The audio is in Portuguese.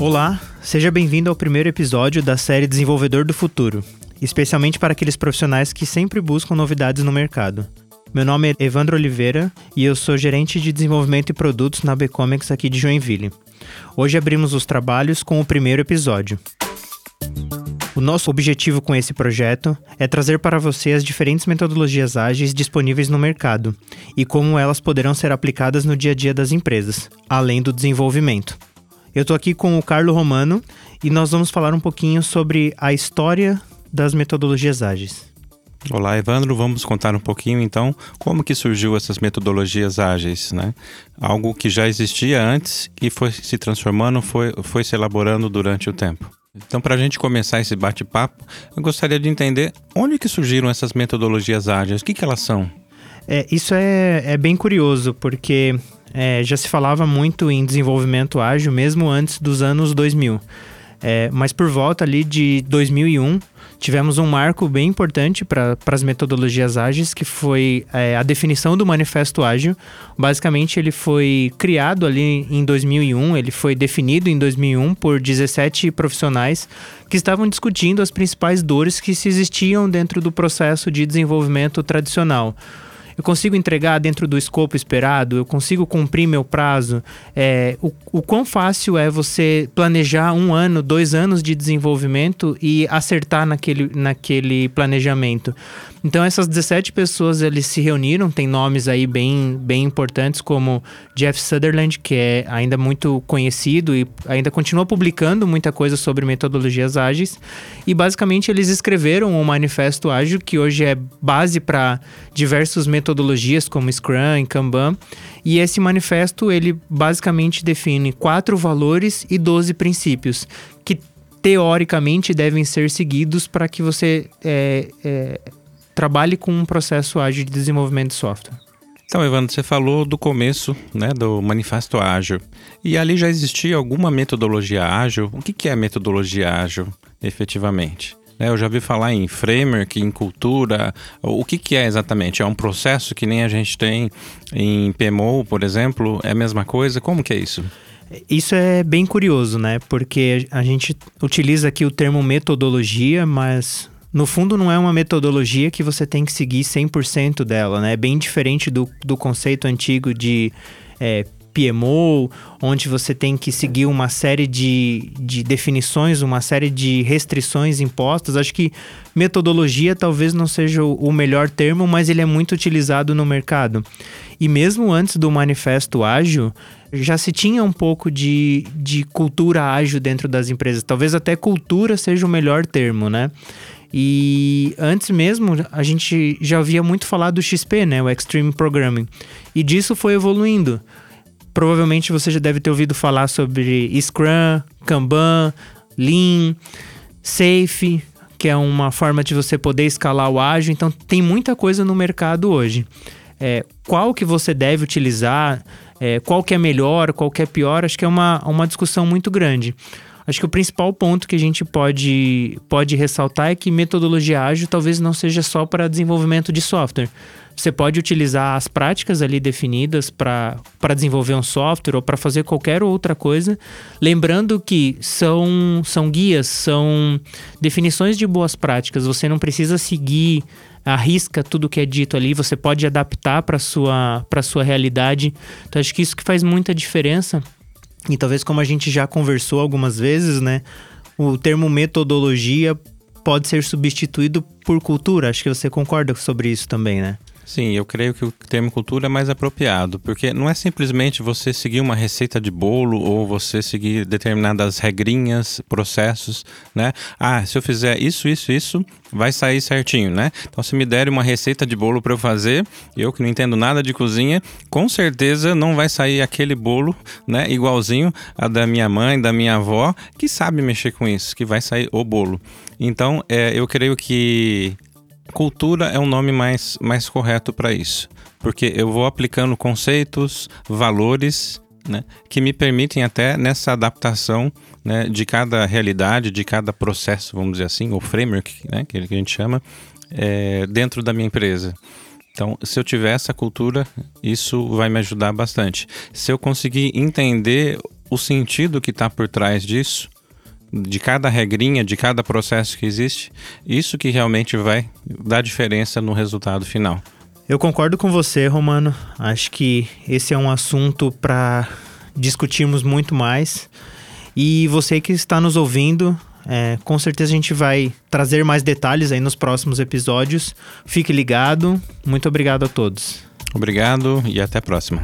Olá, seja bem-vindo ao primeiro episódio da série Desenvolvedor do Futuro, especialmente para aqueles profissionais que sempre buscam novidades no mercado. Meu nome é Evandro Oliveira e eu sou gerente de desenvolvimento e produtos na Bcomics aqui de Joinville. Hoje abrimos os trabalhos com o primeiro episódio. O nosso objetivo com esse projeto é trazer para você as diferentes metodologias ágeis disponíveis no mercado e como elas poderão ser aplicadas no dia a dia das empresas, além do desenvolvimento. Eu estou aqui com o Carlo Romano e nós vamos falar um pouquinho sobre a história das metodologias ágeis. Olá, Evandro. Vamos contar um pouquinho então como que surgiu essas metodologias ágeis, né? Algo que já existia antes e foi se transformando, foi, foi se elaborando durante o tempo. Então, para a gente começar esse bate-papo, eu gostaria de entender onde que surgiram essas metodologias ágeis, o que, que elas são? É, isso é, é bem curioso, porque é, já se falava muito em desenvolvimento ágil mesmo antes dos anos 2000. É, mas por volta ali de 2001, tivemos um marco bem importante para as metodologias ágeis, que foi é, a definição do Manifesto Ágil. Basicamente, ele foi criado ali em 2001, ele foi definido em 2001 por 17 profissionais que estavam discutindo as principais dores que se existiam dentro do processo de desenvolvimento tradicional eu consigo entregar dentro do escopo esperado, eu consigo cumprir meu prazo. É, o, o quão fácil é você planejar um ano, dois anos de desenvolvimento e acertar naquele, naquele planejamento. Então essas 17 pessoas eles se reuniram, tem nomes aí bem, bem importantes como Jeff Sutherland, que é ainda muito conhecido e ainda continua publicando muita coisa sobre metodologias ágeis, e basicamente eles escreveram um manifesto ágil que hoje é base para diversas metodologias como Scrum e Kanban, e esse manifesto ele basicamente define quatro valores e 12 princípios que teoricamente devem ser seguidos para que você é, é, trabalhe com um processo ágil de desenvolvimento de software. Então, Evandro, você falou do começo né, do Manifesto Ágil. E ali já existia alguma metodologia ágil? O que é metodologia ágil, efetivamente? Né, eu já vi falar em framework, em cultura. O que, que é exatamente? É um processo que nem a gente tem em PMO, por exemplo? É a mesma coisa? Como que é isso? Isso é bem curioso, né? Porque a gente utiliza aqui o termo metodologia, mas no fundo não é uma metodologia que você tem que seguir 100% dela, né? É bem diferente do, do conceito antigo de é, PMO, onde você tem que seguir uma série de, de definições, uma série de restrições impostas. Acho que metodologia talvez não seja o melhor termo, mas ele é muito utilizado no mercado. E mesmo antes do manifesto ágil, já se tinha um pouco de, de cultura ágil dentro das empresas. Talvez até cultura seja o melhor termo, né? E antes mesmo, a gente já ouvia muito falar do XP, né? O Extreme Programming. E disso foi evoluindo. Provavelmente você já deve ter ouvido falar sobre Scrum, Kanban, Lean, Safe, que é uma forma de você poder escalar o ágil. Então, tem muita coisa no mercado hoje. É, qual que você deve utilizar, é, qual que é melhor, qual que é pior, acho que é uma, uma discussão muito grande. Acho que o principal ponto que a gente pode, pode ressaltar é que metodologia ágil talvez não seja só para desenvolvimento de software. Você pode utilizar as práticas ali definidas para desenvolver um software ou para fazer qualquer outra coisa, lembrando que são, são guias, são definições de boas práticas. Você não precisa seguir arrisca tudo que é dito ali, você pode adaptar para sua para sua realidade. Então acho que isso que faz muita diferença e talvez como a gente já conversou algumas vezes, né, o termo metodologia pode ser substituído por cultura. Acho que você concorda sobre isso também, né? Sim, eu creio que o termo cultura é mais apropriado, porque não é simplesmente você seguir uma receita de bolo ou você seguir determinadas regrinhas, processos, né? Ah, se eu fizer isso, isso, isso, vai sair certinho, né? Então, se me der uma receita de bolo para eu fazer, eu que não entendo nada de cozinha, com certeza não vai sair aquele bolo, né, igualzinho a da minha mãe, da minha avó, que sabe mexer com isso, que vai sair o bolo. Então, é, eu creio que Cultura é um nome mais, mais correto para isso, porque eu vou aplicando conceitos, valores né, que me permitem até nessa adaptação né, de cada realidade, de cada processo, vamos dizer assim, ou framework, né, que a gente chama, é, dentro da minha empresa. Então, se eu tiver essa cultura, isso vai me ajudar bastante. Se eu conseguir entender o sentido que está por trás disso, de cada regrinha, de cada processo que existe, isso que realmente vai dar diferença no resultado final. Eu concordo com você, Romano. Acho que esse é um assunto para discutirmos muito mais. E você que está nos ouvindo, é, com certeza a gente vai trazer mais detalhes aí nos próximos episódios. Fique ligado. Muito obrigado a todos. Obrigado e até a próxima.